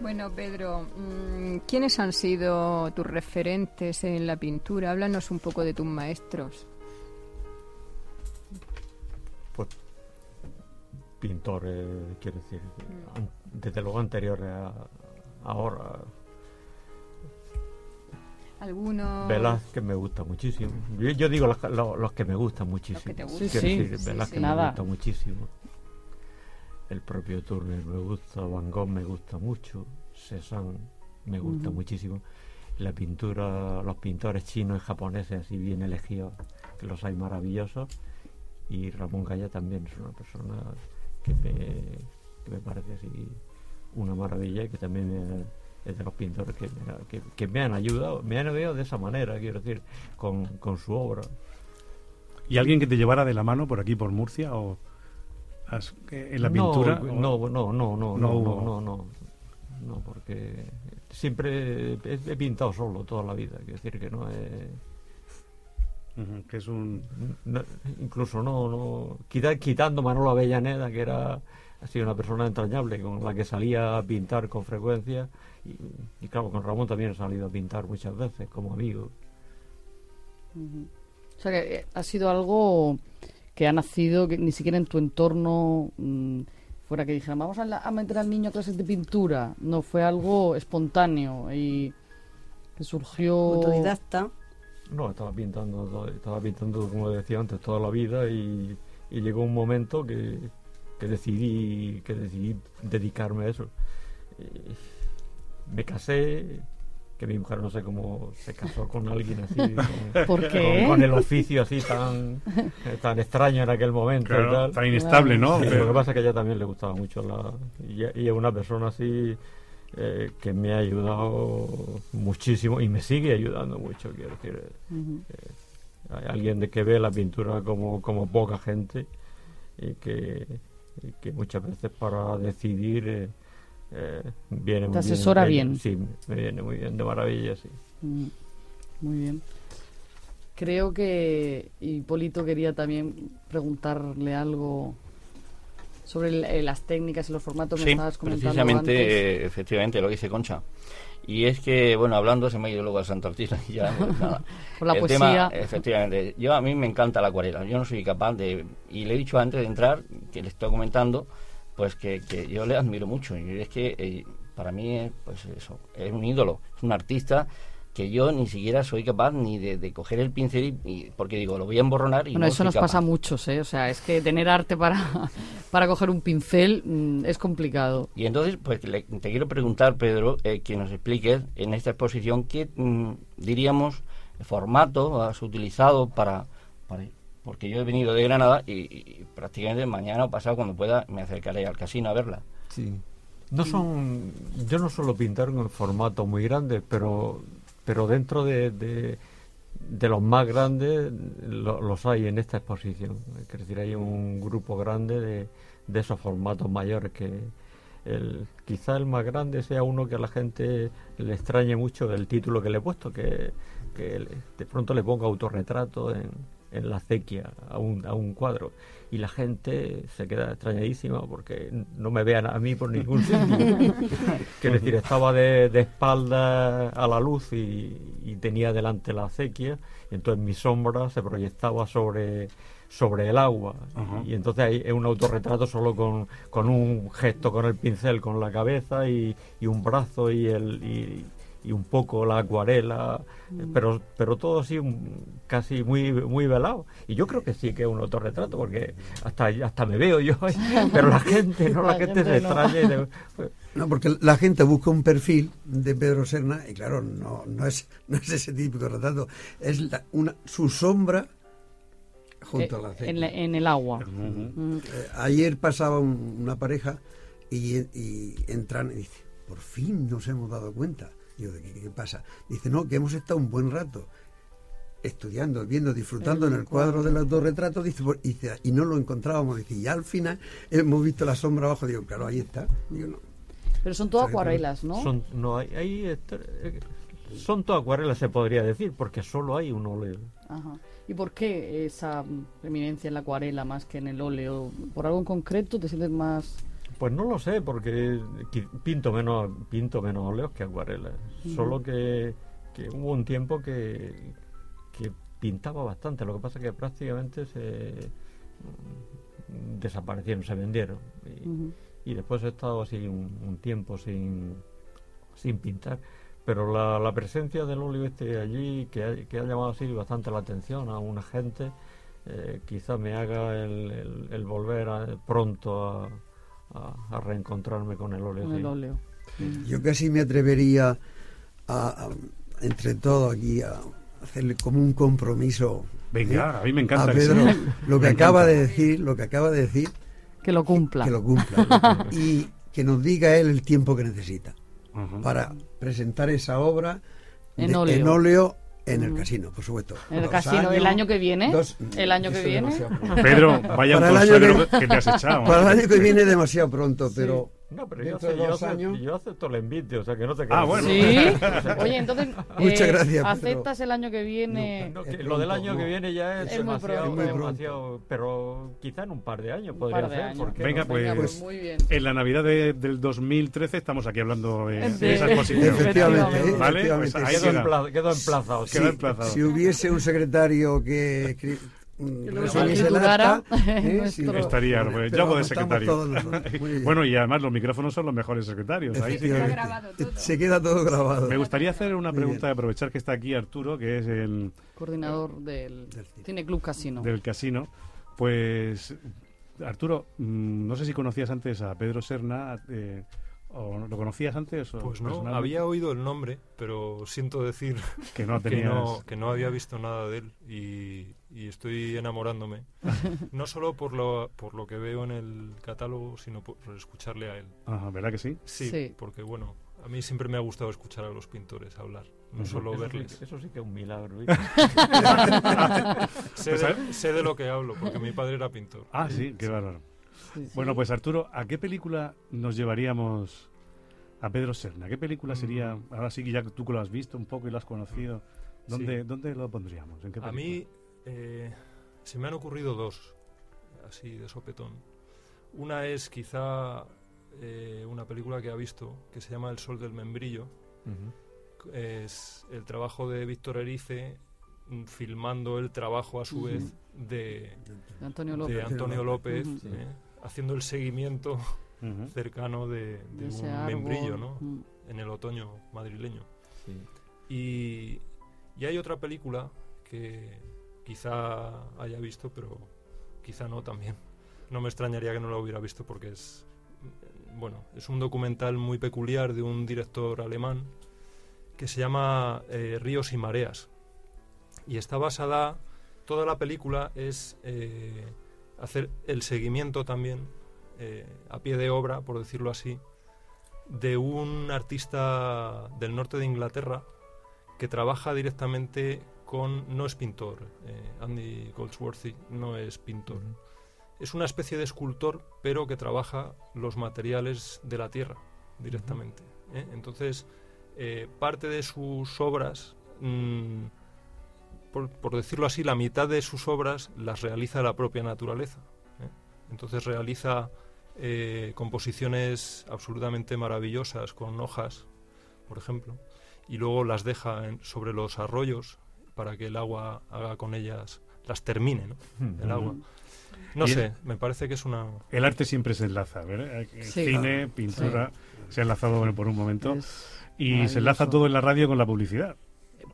Bueno, Pedro, mm, ¿quiénes han sido tus referentes en la pintura? Háblanos un poco de tus maestros. Pues pintores, quiero decir, an- desde luego anteriores a ahora. Algunos... Velázquez me gusta muchísimo. Yo, yo digo los, los- los que me gustan muchísimo. que te gustan. Quiero Sí, sí, decir, sí, Velázquez me Nada. gusta muchísimo. El propio Turner me gusta, Van Gogh me gusta mucho, Cézanne me gusta muchísimo. La pintura, los pintores chinos y japoneses así bien elegidos, que los hay maravillosos. Y Ramón Gaya también es una persona que me, que me parece así una maravilla y que también eh, es de los pintores que me, que, que me han ayudado, me han ayudado de esa manera, quiero decir, con, con su obra. ¿Y alguien que te llevara de la mano por aquí, por Murcia, o eh, en la No, pintura? o- No, no, no, no, No no, hubo. no, no, no, no, porque siempre he, he pintado solo toda la vida, quiero decir que no he... Que es un... no- incluso no, no quita- quitando Manolo Avellaneda, que era ha sido una persona entrañable con la que salía a pintar con frecuencia y, y claro, con Ramón también he salido a pintar muchas veces como amigo. O sea que eh, ha sido algo que ha nacido, que ni siquiera en tu entorno mm, fuera que dijeran, vamos a, la- a meter al niño a clases de pintura. No, fue algo espontáneo y que surgió... Autodidacta. No, estaba pintando, estaba pintando, como decía antes, toda la vida y, y llegó un momento que, que decidí que decidí dedicarme a eso. Eh, me casé, que mi mujer no sé cómo se casó con alguien así con, ¿Por qué? con, con el oficio así tan eh, tan extraño en aquel momento Claro, y tal. tan inestable, ¿no? Sí, Pero- lo que pasa es que a ella también le gustaba mucho la y, es una persona así eh, que me ha ayudado muchísimo y me sigue ayudando mucho quiero decir eh, eh, hay alguien de que ve la pintura como, como poca gente y que, que muchas veces para decidir eh, eh, viene muy Te asesora bien. Sí, me viene muy bien, de maravilla, sí. Mm, Muy bien. Creo que Hipólito quería también preguntarle algo sobre el- eh, las técnicas y los formatos que Sí, estabas comentando precisamente, antes. eh, efectivamente, lo que dice Concha. Y es que, bueno, hablando, se me ha ido luego al Santo Artista y ya, pues, nada. Por la El poesía. tema, efectivamente, yo a mí me encanta la acuarela. Yo no soy capaz de, y le he dicho antes de entrar, que le estoy comentando, pues que, que yo le admiro mucho. Y es que eh, para mí es, pues eso, es un ídolo, es un artista que yo ni siquiera soy capaz ni de, de coger el pincel y, y- porque digo, lo voy a emborronar y Bueno, no eso soy nos capaz. pasa a muchos, ¿eh? O sea, es que tener arte para, para coger un pincel mm, es complicado. Y entonces, pues le- te quiero preguntar, Pedro, eh, que nos expliques en esta exposición qué, mm, diríamos, formato has utilizado para, para- Porque yo he venido de Granada y, y prácticamente mañana o pasado, cuando pueda, me acercaré al casino a verla. Sí. No son, yo no suelo pintar en formatos muy grandes, pero, pero dentro de, de, los más grandes lo- los hay en esta exposición. Es decir, hay un grupo grande de, de esos formatos mayores que el, quizá el más grande sea uno que a la gente le extrañe mucho del título que le he puesto, que, de pronto le ponga autorretrato en, en la acequia a un, a un cuadro y la gente se queda extrañadísima porque no me vean a mí por ningún sitio. Quiero decir, estaba de, de espalda a la luz y, y tenía delante la acequia, y entonces mi sombra se proyectaba sobre, sobre el agua. Ajá. Y entonces ahí es un autorretrato solo con, con un gesto con el pincel, con la cabeza y, y un brazo y, el, y, y un poco la acuarela, Mm. pero, pero todo así un- casi muy, muy velado. Y yo creo que sí que es un autorretrato, porque hasta, hasta me veo yo, pero la gente, no, la, La gente, se no. extraña. y de- No, porque la gente busca un perfil de Pedro Serna y claro, no, no, es, no es ese típico retrato, es la- una, su sombra junto Eh, a la en, la- en el agua. Mm. Eh, ayer pasaba un- una pareja y, y entran y dice, por fin nos hemos dado cuenta. Digo, ¿de qué, qué pasa? Dice, no, que hemos estado un buen rato estudiando, viendo, disfrutando en el cuadro del autorretrato, dice, por- dice, y no lo encontrábamos. Dice, y al final hemos visto la sombra abajo. Digo, claro, ahí está. Digo, no. Pero son todas acuarelas, ¿no? Son, no, hay, hay, este, eh, son todas acuarelas, se podría decir, porque solo hay un óleo. Ajá. ¿Y por qué esa preeminencia en la acuarela más que en el óleo? ¿Por algo en concreto te sientes más...? Pues no lo sé, porque pinto menos, pinto menos óleos que acuarelas. Solo que, que hubo un tiempo que, que pintaba bastante. Lo que pasa es que prácticamente se mm, desaparecieron, se vendieron. Y, después he estado así un, un tiempo sin, sin pintar. Pero la, la presencia del óleo este allí, que ha, que ha llamado así bastante la atención a una gente, eh, quizá me haga el, el- el volver a- pronto a, a- a reencontrarme con el óleo. Con el sí. óleo. Yo casi me atrevería a, a- entre todos aquí a hacerle como un compromiso. Venga, a mí me encanta a eso. Pedro, lo que Me acaba encanta. de decir, lo que acaba de decir, Que lo cumpla. que lo cumpla y que nos diga él el tiempo que necesita para presentar esa obra En de- óleo. en óleo en el Mm. casino, por supuesto. En el Dos casino, ¿el año que viene? dos- ¿El año que viene? Pedro, vaya Para un el año que- que te has echado. Para el año que viene demasiado pronto, pero No, pero yo, dentro de ace- yo años... acepto el envite, o sea que no te Ah, creas. bueno. ¿Sí? Oye, entonces, Muchas eh, gracias. ¿aceptas el año que viene? No, que Es lo del año que viene ya es, Es muy demasiado, pronto. Demasiado, pero quizá en un par de años Un podría de ser. años. ¿por qué Venga, no? pues, Venga, pues muy bien. en la Navidad de- del 2013 estamos aquí hablando eh, de, De- esa exposición. Efectivamente, ¿eh? ¿Vale? Pues ahí Quedó, queda. empla- quedó emplazado. sí. Quedó emplazado. Si hubiese un secretario que mm, ¿eh? nuestro- Estaría, pues, yo hago de secretario. bueno, y además los micrófonos son los mejores secretarios. Ahí que- grabado todo. Se queda todo grabado. Me gustaría hacer una pregunta, aprovechar que está aquí Arturo, que es el Coordinador del Cine Club Casino. del casino. Pues, Arturo, mm, no sé si conocías antes a Pedro Serna, eh, ¿O lo conocías antes? O Pues no, había oído el nombre, pero siento decir Que no que, tenías- no, que no había visto nada de él y, y estoy enamorándome. no solo por lo, por lo que veo en el catálogo, sino por escucharle a él. Ajá, ¿verdad que sí? Sí, Sí. porque bueno, a mí siempre me ha gustado escuchar a los pintores hablar, no solo Eso verles. eso sí que es un milagro. ¿eh? sé, Pues, de, sé de lo que hablo, porque mi padre era pintor. Ah, sí, qué bárbaro. Sí, sí. Bueno, pues Arturo, ¿a qué película nos llevaríamos a Pedro Serna? ¿Qué película sería, ahora sí que ya tú que lo has visto un poco y lo has conocido, ¿dónde, Sí. ¿dónde lo pondríamos? ¿En qué A película? mí eh, se me han ocurrido dos, así de sopetón. Una es quizá eh, una película que ha visto que se llama El Sol del Membrillo. Es el trabajo de Víctor Erice mm, filmando el trabajo a su vez de, De Antonio de López. Antonio López, Ujú. eh, haciendo el seguimiento cercano de, de De ese un árbol. membrillo ¿no? En el otoño madrileño. Sí. Y, y hay otra película que quizá haya visto, pero quizá no también. No me extrañaría que no la hubiera visto porque es, bueno, es un documental muy peculiar de un director alemán que se llama eh, Ríos y Mareas. Y está basada, toda la película es eh, hacer el seguimiento también, eh, a pie de obra, por decirlo así, de un artista del norte de Inglaterra que trabaja directamente con, no es pintor, eh, Andy Goldsworthy no es pintor, es una especie de escultor, pero que trabaja los materiales de la tierra directamente. ¿eh? Entonces, eh, parte de sus obras, mm, por, por decirlo así, la mitad de sus obras las realiza la propia naturaleza. ¿eh? Entonces realiza eh, composiciones absolutamente maravillosas con hojas, por ejemplo, y luego las deja en- sobre los arroyos para que el agua haga con ellas, las termine, ¿no? El agua. No Y el- sé, me parece que es una... El arte siempre se enlaza, ¿verdad? Eh, Sí. Cine, pintura, se ha enlazado bueno, por un momento. Es Y se enlaza todo en la radio con la publicidad.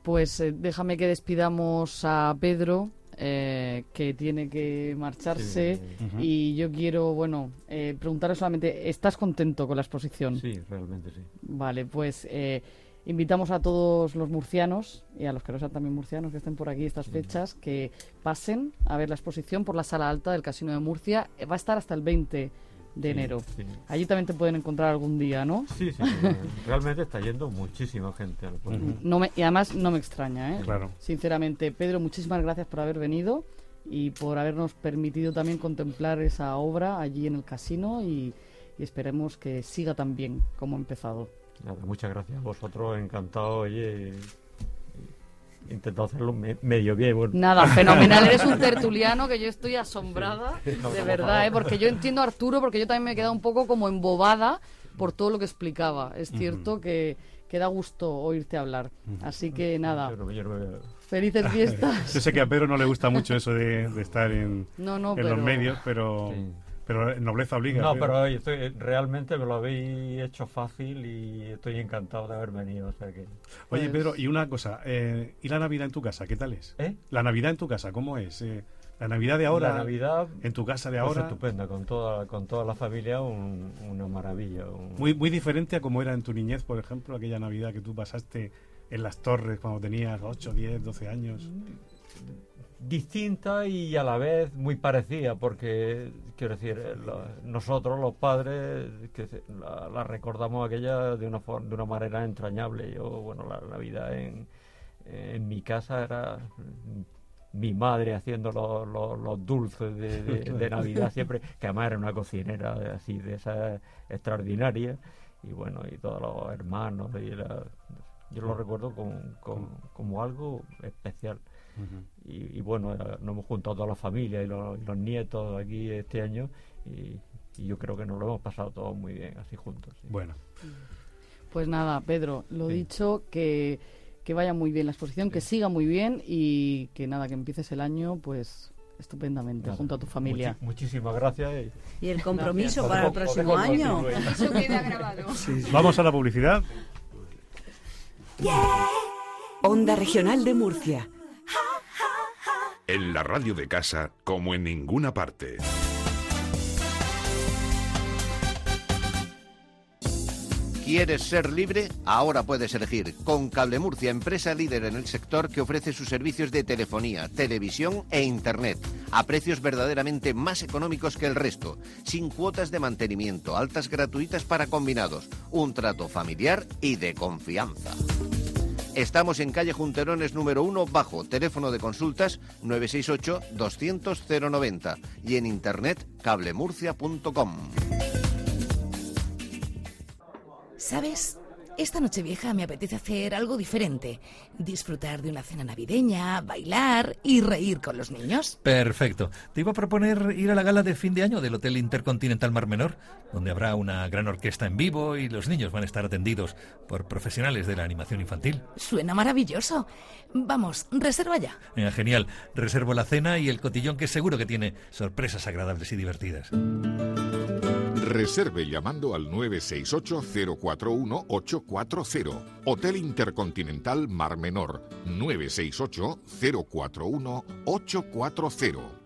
Pues eh, déjame que despidamos a Pedro, eh, que tiene que marcharse. Sí. Y yo quiero, bueno, eh, preguntarle solamente, ¿estás contento con la exposición? Sí, realmente sí. Vale, pues eh, invitamos a todos los murcianos y a los que no sean también murcianos que estén por aquí estas fechas que pasen a ver la exposición por la sala alta del Casino de Murcia. Eh, Va a estar hasta el 20 de enero. sí. Allí también te pueden encontrar algún día, ¿no? Sí, sí, sí, realmente está yendo muchísima gente al pueblo. No me- y además no me extraña, ¿eh? Claro. Sinceramente, Pedro, muchísimas gracias por haber venido y por habernos permitido también contemplar esa obra allí en el casino y, y esperemos que siga tan bien como ha empezado. Nada, muchas gracias a vosotros, encantado, oye, intentado hacerlo me- medio bien. Bueno. Nada, fenomenal. Eres un tertuliano que yo estoy asombrada, No, de verdad. ¿eh? porque yo entiendo a Arturo, porque yo también me he quedado un poco como embobada por todo lo que explicaba. Es cierto que, que da gusto oírte hablar. Así que nada, Yo no me- yo no me- felices fiestas. Yo sé que a Pedro no le gusta mucho eso de, de estar en, No, no, en pero- los medios, pero, Sí. Pero nobleza obliga. No, Pedro. pero oye, estoy- realmente me lo habéis hecho fácil y estoy encantado de haber venido. O sea que, Oye, Pues- Pedro, y una cosa, eh, ¿y la Navidad en tu casa? ¿Qué tal es? ¿Eh? La Navidad en tu casa, ¿cómo es? Eh, la Navidad de ahora, la Navidad en tu casa de pues, ahora, estupenda, con toda, con toda la familia, un- una maravilla. un- muy, muy diferente a como era en tu niñez, por ejemplo, aquella Navidad que tú pasaste en las torres cuando tenías 8, 10, 12 años. Distinta y a la vez muy parecida, porque quiero decir, eh, nosotros los padres que la, la recordamos aquella de una for- de una manera entrañable. Yo, bueno, la Navidad en, en mi casa era mi madre haciendo los, los- los dulces de, de- de Navidad siempre, que además era una cocinera así de esa extraordinaria y bueno, y todos los hermanos, y yo lo recuerdo con- con- como algo especial. Y, y bueno, eh, nos hemos juntado toda la familia y los, y los nietos aquí este año y, y yo creo que nos lo hemos pasado todos muy bien así juntos. sí. Bueno, Pues nada, Pedro, lo Sí. dicho, que, que vaya muy bien la exposición, que siga muy bien y que nada, que empieces el año pues estupendamente Nada, junto a tu familia. muchi- muchísimas gracias. y- el compromiso Gracias. para el próximo año. Eso queda grabado. vamos a la publicidad. Onda Regional de Murcia. En la radio de casa como en ninguna parte. ¿Quieres ser libre? Ahora puedes elegir. Con Cable Murcia, empresa líder en el sector que ofrece sus servicios de telefonía, televisión e internet a precios verdaderamente más económicos que el resto, sin cuotas de mantenimiento, altas gratuitas para combinados, un trato familiar y de confianza. Estamos en calle Junterones número 1 bajo, teléfono de consultas 968 200 090 y en internet cablemurcia.com. ¿Sabes? Esta noche vieja me apetece hacer algo diferente. Disfrutar de una cena navideña, bailar y reír con los niños. Perfecto. Te iba a proponer ir a la gala de fin de año del Hotel Intercontinental Mar Menor, donde habrá una gran orquesta en vivo y los niños van a estar atendidos por profesionales de la animación infantil. Suena maravilloso. Vamos, reserva ya. Venga, genial. Reservo la cena y el cotillón que seguro que tiene sorpresas agradables y divertidas. Reserve llamando al 968-041-840. Hotel Intercontinental Mar Menor. 968-041-840.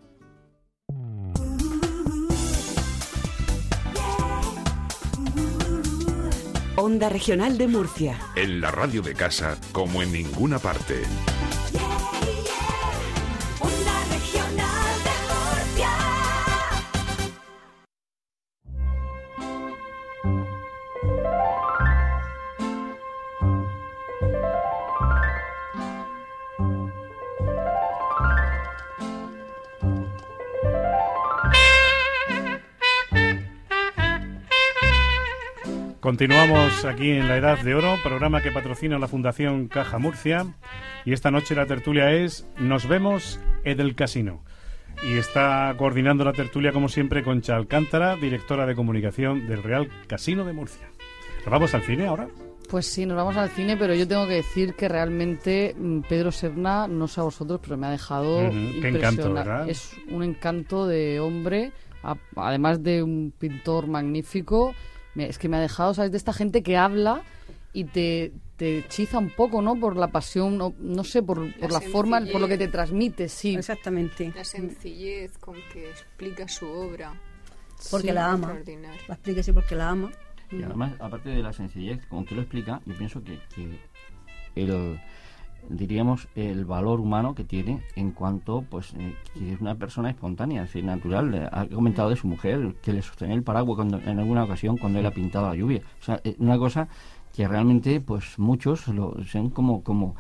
Onda Regional de Murcia. En la radio de casa como en ninguna parte. Onda Continuamos aquí en La Edad de Oro, programa que patrocina la Fundación Caja Murcia. Y esta noche la tertulia es Nos vemos en el casino. Y está coordinando la tertulia, como siempre, Concha Alcántara, directora de comunicación del Real Casino de Murcia. ¿Nos vamos al cine ahora? Pues sí, nos vamos al cine, pero yo tengo que decir que realmente mm, Pedro Serna, no sé a vosotros, pero me ha dejado Ujú, qué encanto. ¿verdad? Es un encanto de hombre, además de un pintor magnífico. Es que me ha dejado, ¿sabes? De esta gente que habla y te, te hechiza un poco, ¿no? Por la pasión, no, no sé, por, por la, forma, por lo que te transmite, sí. Exactamente. La sencillez con que explica su obra. Porque Sí, la ama. La explica así porque la ama. Y además, aparte de la sencillez con que lo explica, yo pienso que, que el diríamos el valor humano que tiene en cuanto pues eh, que es una persona espontánea, es decir, natural. Ha comentado de su mujer que le sostenía el paraguas cuando, en alguna ocasión cuando él ha pintado la lluvia. O sea, eh, una cosa que realmente pues muchos lo ven como como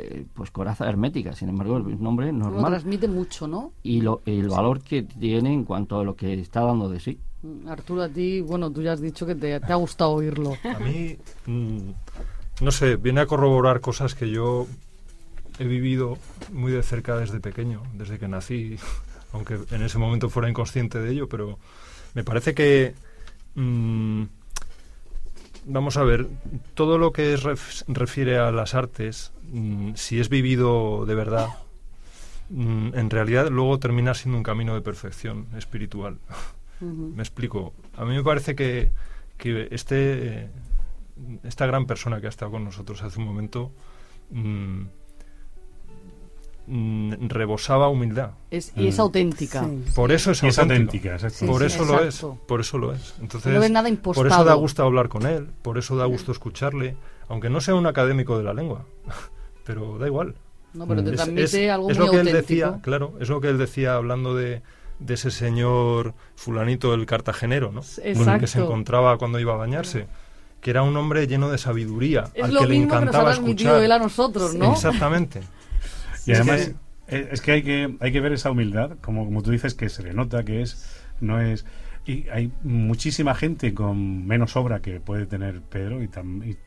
eh, pues coraza hermética. Sin embargo, el nombre Lo normal transmite mucho, ¿no? y lo, el valor que tiene en cuanto a lo que está dando de sí. Mm, Arturo, a ti, bueno, tú ya has dicho que te, te ha gustado oírlo. A mí, mm, no sé, viene a corroborar cosas que yo he vivido muy de cerca desde pequeño, desde que nací, aunque en ese momento fuera inconsciente de ello, pero me parece que, mm, vamos a ver, todo lo que es ref- refiere a las artes, mm, si es vivido de verdad, mm, en realidad luego termina siendo un camino de perfección espiritual. Me explico. A mí me parece que, que este, esta gran persona que ha estado con nosotros hace un momento mm, mm, rebosaba humildad. Es- y es auténtica. Sí. Por eso es Y es auténtica, exacto. Por Sí, eso sí, lo exacto. es. Por eso lo es. Entonces, No ves nada por eso da gusto hablar con él. Por eso da gusto escucharle, aunque no sea un académico de la lengua. Pero da igual. No, pero te Es- transmite es- algo es muy lo que él decía, claro, es lo que él decía hablando de, de ese señor fulanito el cartagenero, ¿no? Con el que se exacto. encontraba cuando iba a bañarse, que era un hombre lleno de sabiduría, Es al lo que le mismo que nos encantaba escuchar. él a nosotros, ¿no? Exactamente. Y Es además, que- eh, es que hay que hay que ver esa humildad, como, como tú dices, que se le nota que es, no es. Y hay muchísima gente con menos obra que puede tener Pedro y, tam- y,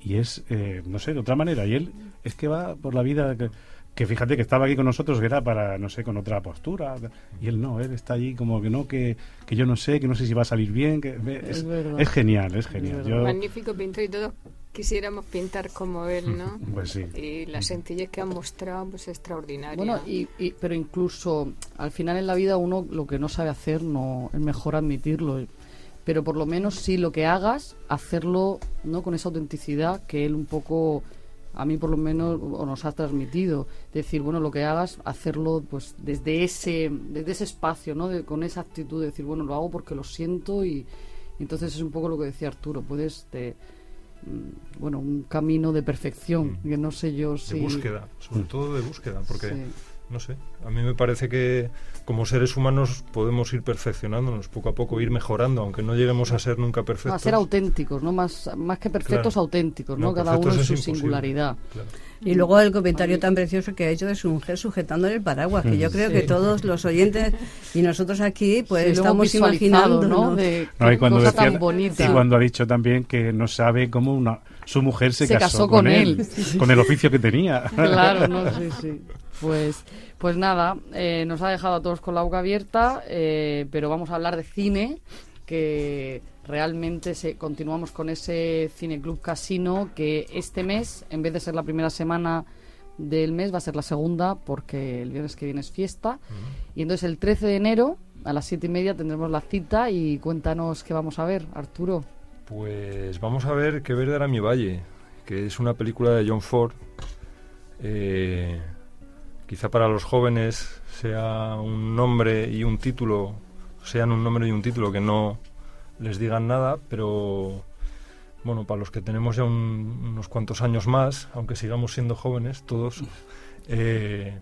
y es, eh, no sé, de otra manera. Y él es que va por la vida. Que, que fíjate que estaba aquí con nosotros, que era para, no sé, con otra postura. Y él no, él está allí como que no, que, que yo no sé, que no sé si va a salir bien. Que, es, Es es genial, es genial. Yo- Magnífico pintor y todos quisiéramos pintar como él, ¿no? Pues sí. Y la sencillez que ha mostrado, pues extraordinaria. Bueno, y, y- pero incluso al final en la vida uno lo que no sabe hacer no es mejor admitirlo. Pero por lo menos sí lo que hagas, hacerlo no con esa autenticidad que él un poco a mí por lo menos o nos ha transmitido. Decir, bueno, lo que hagas, hacerlo pues desde ese desde ese espacio, ¿no? De- con esa actitud de decir, bueno, lo hago porque lo siento y, Entonces es un poco lo que decía Arturo, puedes de, mm, bueno, un camino de perfección, que no sé yo si De búsqueda, sobre todo de búsqueda, porque, Sí. No sé, a mí me parece que como seres humanos podemos ir perfeccionándonos poco a poco, ir mejorando, aunque no lleguemos a ser nunca perfectos. a ser auténticos, no más más que perfectos Claro. auténticos, ¿no? No, Cada uno en su imposible. singularidad. Y luego el comentario tan precioso que ha hecho de su mujer sujetándole el paraguas, que yo Mm. creo Sí. que todos los oyentes y nosotros aquí pues Sí, estamos imaginando ¿no? De No, y cuando cosa decía- tan bonita. y cuando ha dicho también que no sabe cómo una su mujer se, Se casó con él. Sí, sí. con el oficio que tenía. Claro, no, sí, sí. Pues, pues nada, eh, nos ha dejado a todos con la boca abierta, eh, pero vamos a hablar de cine, que realmente se, continuamos con ese Cineclub Casino, que este mes, en vez de ser la primera semana del mes, va a ser la segunda, porque el viernes que viene es fiesta. Y entonces el 13 de enero, a las siete y media, tendremos la cita y cuéntanos qué vamos a ver, Arturo. Pues vamos a ver qué verde era mi valle, que es una película de John Ford. Eh, quizá para los jóvenes sea un nombre y un título, sean un nombre y un título que no les digan nada, pero bueno, para los que tenemos ya un- unos cuantos años más, aunque sigamos siendo jóvenes todos, eh,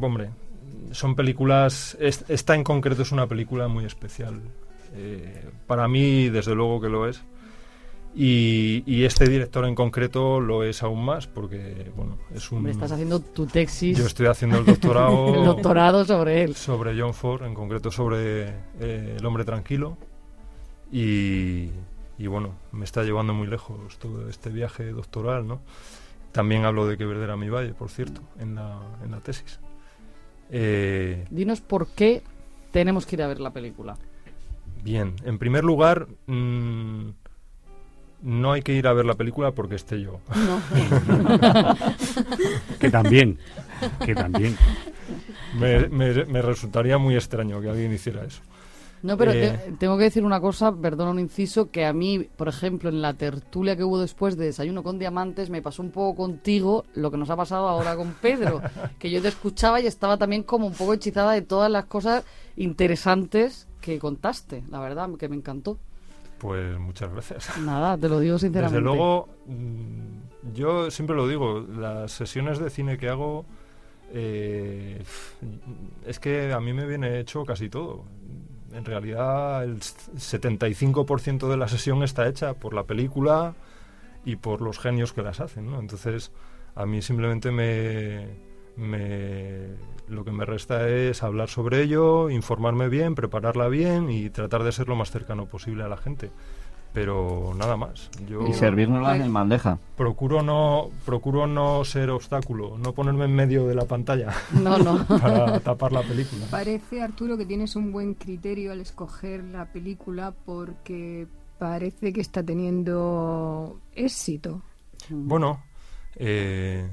hombre, son películas, es- esta en concreto es una película muy especial. Eh, para mí, desde luego que lo es. Y, y este director en concreto lo es aún más, porque, bueno, es un... Hombre, estás haciendo tu tesis. Yo estoy haciendo el doctorado... El doctorado sobre él. Sobre John Ford, en concreto sobre eh, El hombre tranquilo. Y, y bueno, me está llevando muy lejos todo este viaje doctoral, ¿no? También hablo de que verde mi valle, por cierto, en la, en la tesis. Eh, Dinos por qué tenemos que ir a ver la película. Bien, en primer lugar, mm, no hay que ir a ver la película porque esté yo. No. Que también, que también. Me, me- me resultaría muy extraño que alguien hiciera eso. No, pero Eh, te- tengo que decir una cosa, perdona un inciso, que a mí, por ejemplo, en la tertulia que hubo después de Desayuno con Diamantes, me pasó un poco contigo lo que nos ha pasado ahora con Pedro, que yo te escuchaba y estaba también como un poco hechizada de todas las cosas interesantes que contaste, la verdad, que me encantó. Pues muchas gracias. Nada, te lo digo sinceramente. Desde luego, mm, yo siempre lo digo, las sesiones de cine que hago, eh, es que a mí me viene hecho casi todo. En realidad, el 75% de la sesión está hecha por la película y por los genios que las hacen, ¿no? Entonces, a mí simplemente me, me- lo que me resta es hablar sobre ello, informarme bien, prepararla bien y tratar de ser lo más cercano posible a la gente. Pero nada más. Yo Y servirnoslas en bandeja. Procuro no, procuro no ser obstáculo, no ponerme en medio de la pantalla No, no. para tapar la película. Parece, Arturo, que tienes un buen criterio al escoger la película porque parece que está teniendo éxito. Bueno, eh,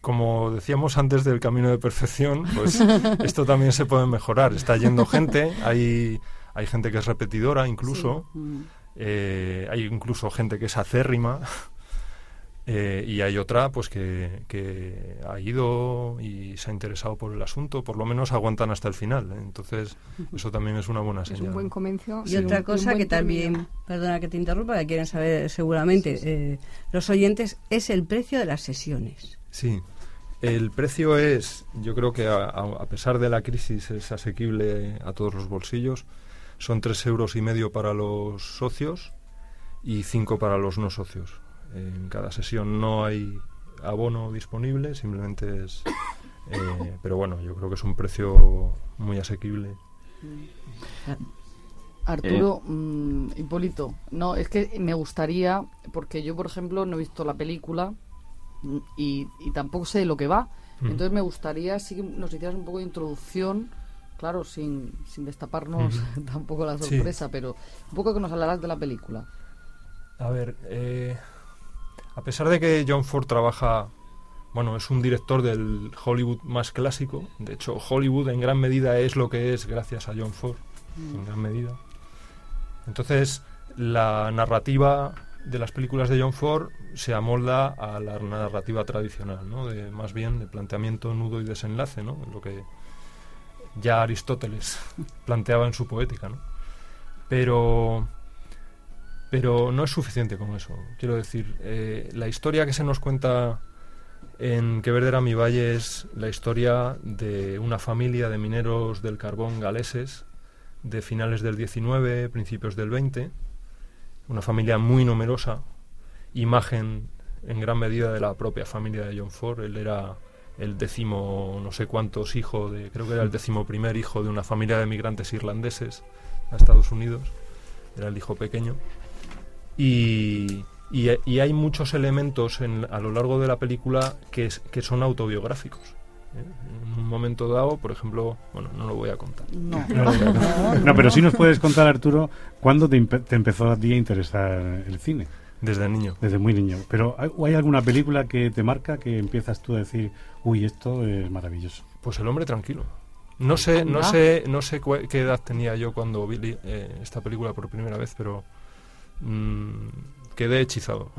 como decíamos antes del camino de perfección, pues esto también se puede mejorar. Está yendo gente, hay, hay gente que es repetidora incluso, eh, hay incluso gente que es acérrima. Eh, y hay otra pues que, que ha ido y se ha interesado por el asunto, por lo menos aguantan hasta el final. ¿eh? Entonces, eso también es una buena Es señal. un buen comienzo. Y sí, otra un cosa que también, término. perdona que te interrumpa, que quieren saber seguramente eh, los oyentes, es el precio de las sesiones. Sí, el precio es, yo creo que a, a- a pesar de la crisis es asequible a todos los bolsillos. Son tres euros y medio para los socios y cinco para los no socios. En cada sesión no hay abono disponible, simplemente es... eh, pero bueno, yo creo que es un precio muy asequible. Arturo, mm, Hipólito, no, es que me gustaría, porque yo, por ejemplo, no he visto la película mm, y, y tampoco sé de lo que va. Mm. Entonces me gustaría sí que nos hicieras un poco de introducción, claro, sin, sin destaparnos tampoco la Sí. sorpresa, pero un poco que nos hablarás de la película. A ver, eh, a pesar de que John Ford trabaja, bueno, es un director del Hollywood más clásico, de hecho Hollywood en gran medida es lo que es gracias a John Ford, en gran medida. Entonces, la narrativa de las películas de John Ford se amolda a la narrativa tradicional, ¿no? De, más bien de planteamiento, nudo y desenlace, ¿no? Lo que ya Aristóteles planteaba en su poética, ¿no? Pero Pero no es suficiente con eso. Quiero decir, eh, la historia que se nos cuenta en Que Verde era mi valle es la historia de una familia de mineros del carbón galeses de finales del 19, principios del 20, una familia muy numerosa, imagen en gran medida de la propia familia de John Ford. Él era el décimo, no sé cuántos hijo de, creo que era el décimo primer hijo de una familia de migrantes irlandeses a Estados Unidos. Era el hijo pequeño. Y, y, y hay muchos elementos en- a lo largo de la película que, es- que son autobiográficos. ¿eh? En un momento dado, por ejemplo, bueno, no lo voy a contar. No. lo voy a contar. No, pero sí nos puedes contar, Arturo, cuándo te, empezó a ti a interesar el cine. Desde niño. Desde muy niño. Pero ¿hay, o hay alguna película que te marca que empiezas tú a decir, uy, esto es maravilloso? Pues El hombre tranquilo. No sé, no sé, no sé qué edad tenía yo cuando vi eh, esta película por primera vez, pero mm, quedé hechizado.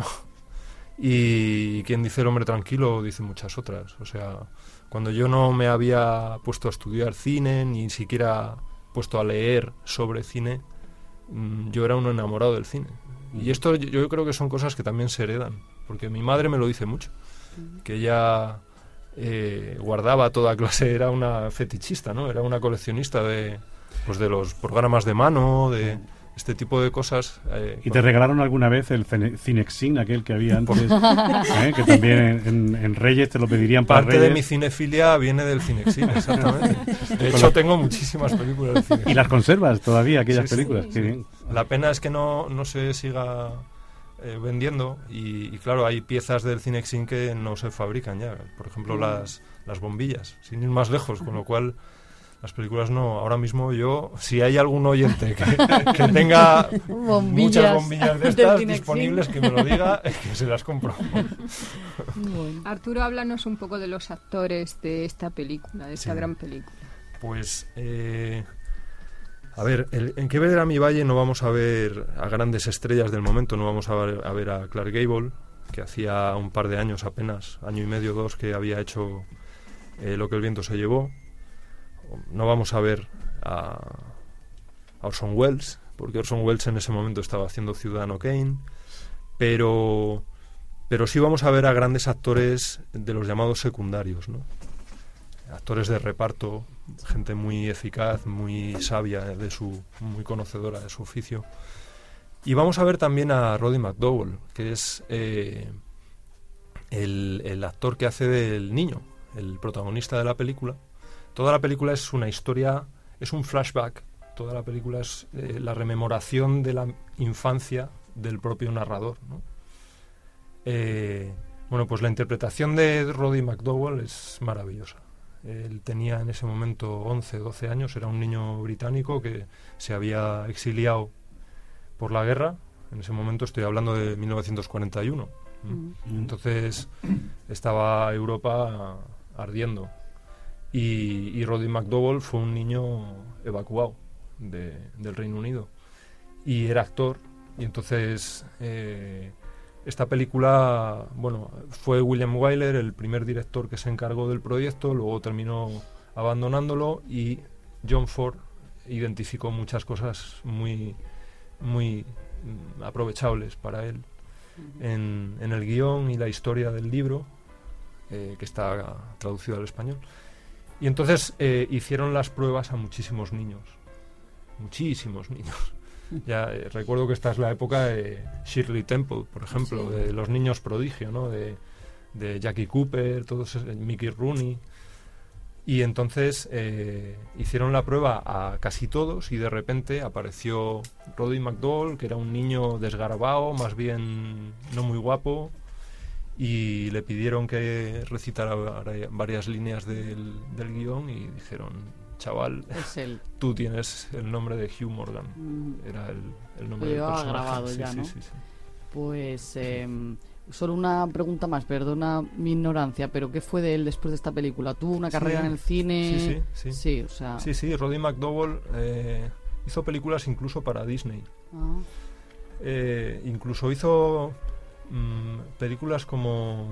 y quien dice El hombre tranquilo dice muchas otras. O sea, cuando yo no me había puesto a estudiar cine, ni siquiera puesto a leer sobre cine, mm, yo era un enamorado del cine. Y esto yo, yo creo que son cosas que también se heredan, porque mi madre me lo dice mucho, que ella eh, guardaba toda clase, era una fetichista, ¿no? Era una coleccionista de, pues de los programas de mano, de este tipo de cosas. eh, ¿Y te regalaron alguna vez el cine- Cinexin, aquel que había antes? ¿eh? Que también en, en- Reyes te lo pedirían para Parte de mi cinefilia viene del Cinexin, exactamente. De hecho, tengo muchísimas películas del Cinexin. ¿Y las conservas todavía, aquellas Sí, películas? sí. Qué bien. La pena es que no, no se siga eh, vendiendo y, y, claro, hay piezas del Cinexin que no se fabrican ya. Por ejemplo, las, las bombillas, sin ir más lejos, con lo cual las películas no. Ahora mismo yo, si hay algún oyente que, que tenga Bombillas muchas bombillas de estas disponibles, que me lo diga, que se las compro. Arturo, háblanos un poco de los actores de esta película, de esta Sí. gran película. Pues, eh, a ver, el- en qué ver a mi valle no vamos a ver a grandes estrellas del momento, no vamos a ver a, ver a Clark Gable, que hacía un par de años apenas, año y medio, dos, que había hecho eh, lo que el viento se llevó. No vamos a ver a, a Orson Welles, porque Orson Welles en ese momento estaba haciendo Ciudadano Kane, pero, pero sí vamos a ver a grandes actores de los llamados secundarios, ¿no? actores de reparto, gente muy eficaz, muy sabia de su, muy conocedora de su oficio. Y vamos a ver también a Roddy McDowell, que es eh, el, el actor que hace del niño, el protagonista de la película. Toda la película es una historia, es un flashback. Toda la película es eh, la rememoración de la infancia del propio narrador. ¿no? Eh, bueno, pues la interpretación de Roddy McDowell es maravillosa. Él tenía en ese momento 11, 12 años, era un niño británico que se había exiliado por la guerra. En ese momento estoy hablando de 1941. ¿m? Mm. Entonces estaba Europa ardiendo. Y, y Roddy McDowell fue un niño evacuado de- del Reino Unido. Y era actor. Y entonces eh, esta película, bueno, fue William Wyler el primer director que se encargó del proyecto, luego terminó abandonándolo y John Ford identificó muchas cosas muy, muy mm, aprovechables para él en, en el guion y la historia del libro, eh, que está traducido al español. Y entonces eh, hicieron las pruebas a muchísimos niños, muchísimos niños. Ya eh, recuerdo que esta es la época de Shirley Temple, por ejemplo, Sí. de los niños prodigio, ¿no? De, de Jackie Cooper, todos Mickey Rooney. Y entonces eh, hicieron la prueba a casi todos y de repente apareció Roddy McDowell, que era un niño desgarbado, más bien no muy guapo, y le pidieron que recitara vari- varias líneas del, del guion y dijeron, chaval, tú tienes el nombre de Hugh Morgan. Mm. Era el, nombre del llevaba personaje. grabado Sí, ya, sí, ¿no? sí, sí. Pues em, solo una pregunta más, perdona mi ignorancia, pero ¿qué fue de él después de esta película? ¿Tuvo una carrera en el cine? Sí, sí, sí. o sea... Sí, sí, Roddy McDowell eh, hizo películas incluso para Disney. Ah. Eh, incluso hizo mm, películas como...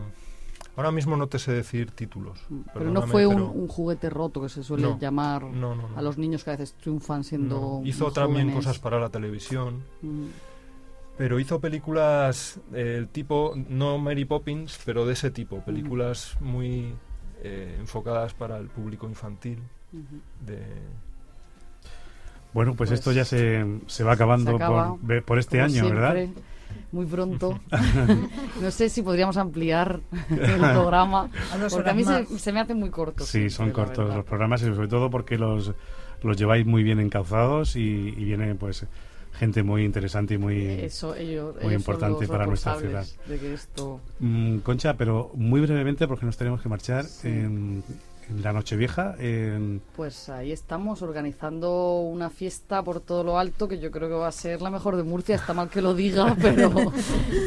Ahora mismo no te sé decir títulos. Pero no fue un, pero- un juguete roto que se suele No, llamar no, no, no. a los niños que a veces triunfan siendo No. Hizo también jóvenes. cosas para la televisión. Mm. Pero hizo películas del tipo, no Mary Poppins, pero de ese tipo, películas muy eh, enfocadas para el público infantil. de, Bueno, pues, Pues esto ya se, se va acabando Se por, este año, ¿verdad? Muy pronto. no sé si podríamos ampliar el programa, porque a mí se, me hace muy corto. Sí, son siempre, la cortos los programas y sobre todo porque los, los lleváis muy bien encauzados y, y viene pues gente muy interesante y muy, Eso, ellos- muy ellos son importante para nuestra ciudad. de que esto... Mm, Concha, pero muy brevemente porque nos tenemos que marchar en, en la Nochevieja. En, Pues ahí estamos organizando una fiesta por todo lo alto que yo creo que va a ser la mejor de Murcia. Está mal que lo diga, pero.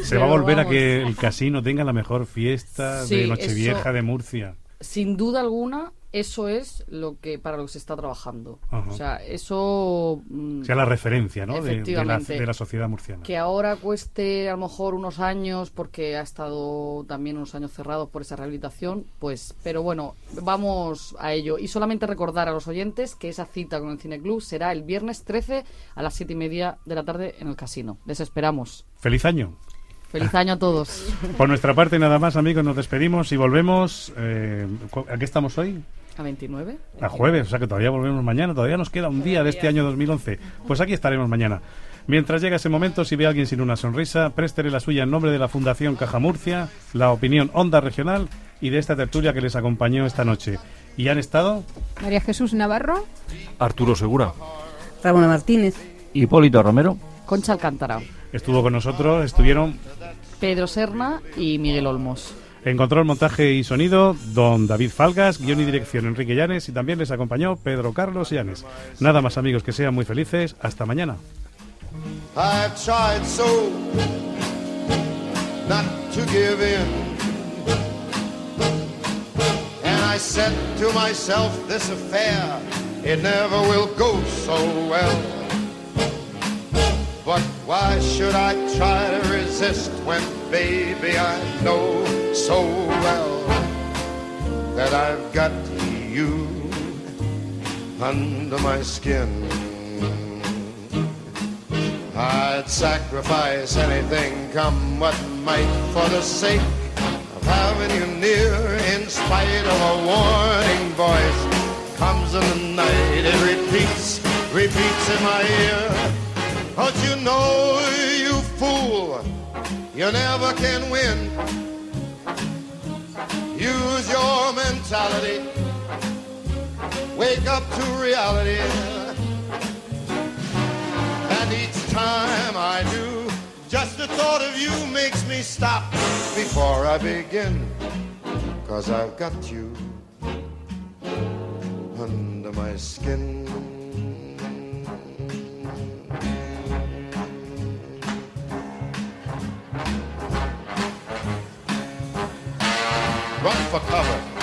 se va a volver a que el casino tenga la mejor fiesta Sí, de Nochevieja eso- de Murcia. Sin duda alguna, eso es lo que para lo que se está trabajando. Ajá. O sea, eso. mm, sea la referencia ¿no? de, de la, Efectivamente. de la sociedad murciana. Que ahora cueste a lo mejor unos años, porque ha estado también unos años cerrados por esa rehabilitación, pues, pero bueno, vamos a ello. Y solamente recordar a los oyentes que esa cita con el Cineclub será el viernes 13 a las 7 y media de la tarde en el casino. Les esperamos. Feliz año. Feliz año a todos. Por nuestra parte, nada más, amigos, nos despedimos y volvemos. eh, ¿A qué estamos hoy? ¿A 29? A jueves, o sea que todavía volvemos mañana, todavía nos queda un día de este año 2011. Pues aquí estaremos mañana. Mientras llega ese momento, si ve a alguien sin una sonrisa, préstele la suya en nombre de la Fundación Caja Murcia, la opinión Onda Regional y de esta tertulia que les acompañó esta noche. ¿Y han estado? María Jesús Navarro. Arturo Segura. Ramona Martínez. Hipólito Romero. Concha Alcántara. Estuvo con nosotros, estuvieron Pedro Serna y Miguel Olmos. En control, montaje y sonido, don David Falgas, guion y dirección Enrique Llanes y también les acompañó Pedro Carlos Llanes. Nada más amigos, que sean muy felices. Hasta mañana. I said to myself, this affair, it never will go so well. But why should I try to resist when, baby, I know so well that I've got you under my skin? I'd sacrifice anything, come what might, for the sake of having you near. In spite of a warning voice, comes in the night, it repeats, repeats in my ear. Don't you know, you fool, you never can win. Use your mentality, wake up to reality. And each time I do, just the thought of you makes me stop before I begin. Cause I've got you under my skin. For cover.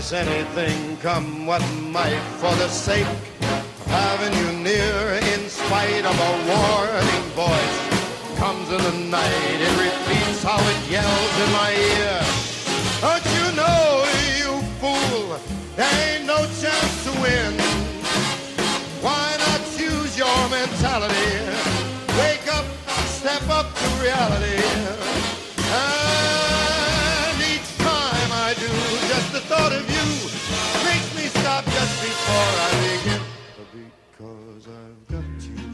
Sacrifice anything, come what might, for the sake of having you near. In spite of a warning voice, comes in the night, it repeats how it yells in my ear. Don't you know, you fool, there ain't no chance to win. Why not choose your mentality? Wake up, step up to reality. Thought of you makes me stop just before I begin. Because I've got you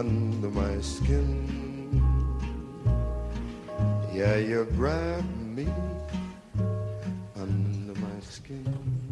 under my skin. Yeah, you grab me under my skin.